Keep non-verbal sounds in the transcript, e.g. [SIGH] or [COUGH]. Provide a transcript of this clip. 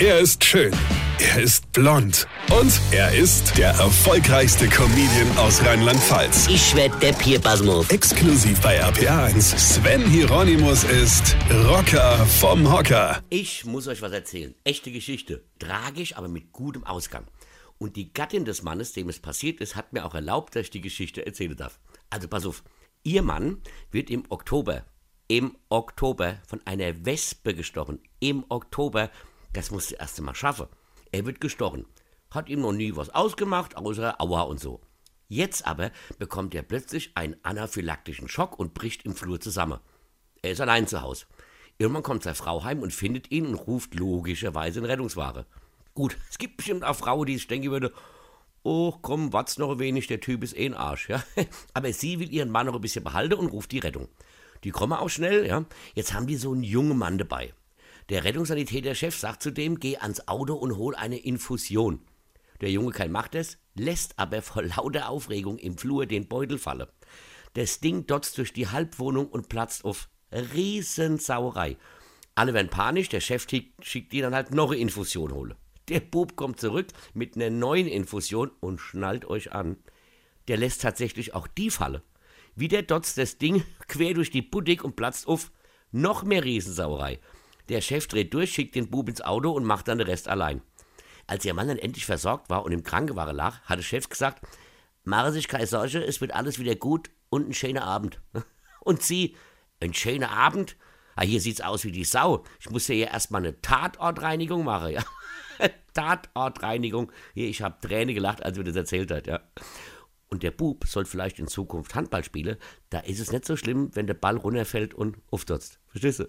Er ist schön. Er ist blond. Und er ist der erfolgreichste Comedian aus Rheinland-Pfalz. Ich werd der Pierpasmus. Exklusiv bei RPA1. Sven Hieronymus ist Rocker vom Hocker. Ich muss euch was erzählen. Echte Geschichte. Tragisch, aber mit gutem Ausgang. Und die Gattin des Mannes, dem es passiert ist, hat mir auch erlaubt, dass ich die Geschichte erzählen darf. Also pass auf. Ihr Mann wird im Oktober, im Oktober von einer Wespe gestochen. Im Oktober. Das musst du erst einmal schaffen. Er wird gestochen. Hat ihm noch nie was ausgemacht, außer Aua und so. Jetzt aber bekommt er plötzlich einen anaphylaktischen Schock und bricht im Flur zusammen. Er ist allein zu Hause. Irgendwann kommt seine Frau heim und findet ihn und ruft logischerweise eine Rettungsware. Gut, es gibt bestimmt auch Frauen, die sich denken würde, oh komm, wart's noch ein wenig, der Typ ist eh ein Arsch, ja. [LAUGHS] Aber sie will ihren Mann noch ein bisschen behalten und ruft die Rettung. Die kommen auch schnell, ja. Jetzt haben die so einen jungen Mann dabei. Der Rettungssanitäterchef sagt zu dem, geh ans Auto und hol eine Infusion. Der junge Kerl macht es, lässt aber vor lauter Aufregung im Flur den Beutel fallen. Das Ding dotzt durch die Halbwohnung und platzt auf. Riesensauerei. Alle werden panisch, der Chef schickt die dann halt noch eine Infusion holen. Der Bub kommt zurück mit einer neuen Infusion und schnallt euch an. Der lässt tatsächlich auch die Falle. Wie der dotzt das Ding [LAUGHS] quer durch die Boutique und platzt auf. Noch mehr Riesensauerei. Der Chef dreht durch, schickt den Bub ins Auto und macht dann den Rest allein. Als ihr Mann dann endlich versorgt war und im Krankenwagen lag, hat der Chef gesagt, mache sich keine Sorge, es wird alles wieder gut und ein schöner Abend. [LAUGHS] Und sie, ein schöner Abend? Ah, hier sieht's aus wie die Sau. Ich muss ja erstmal eine Tatortreinigung machen, [LAUGHS] ja. Tatortreinigung. Hier, ich habe Tränen gelacht, als er das erzählt hat, ja. Und der Bub soll vielleicht in Zukunft Handball spielen. Da ist es nicht so schlimm, wenn der Ball runterfällt und auftotzt. Verstehst du?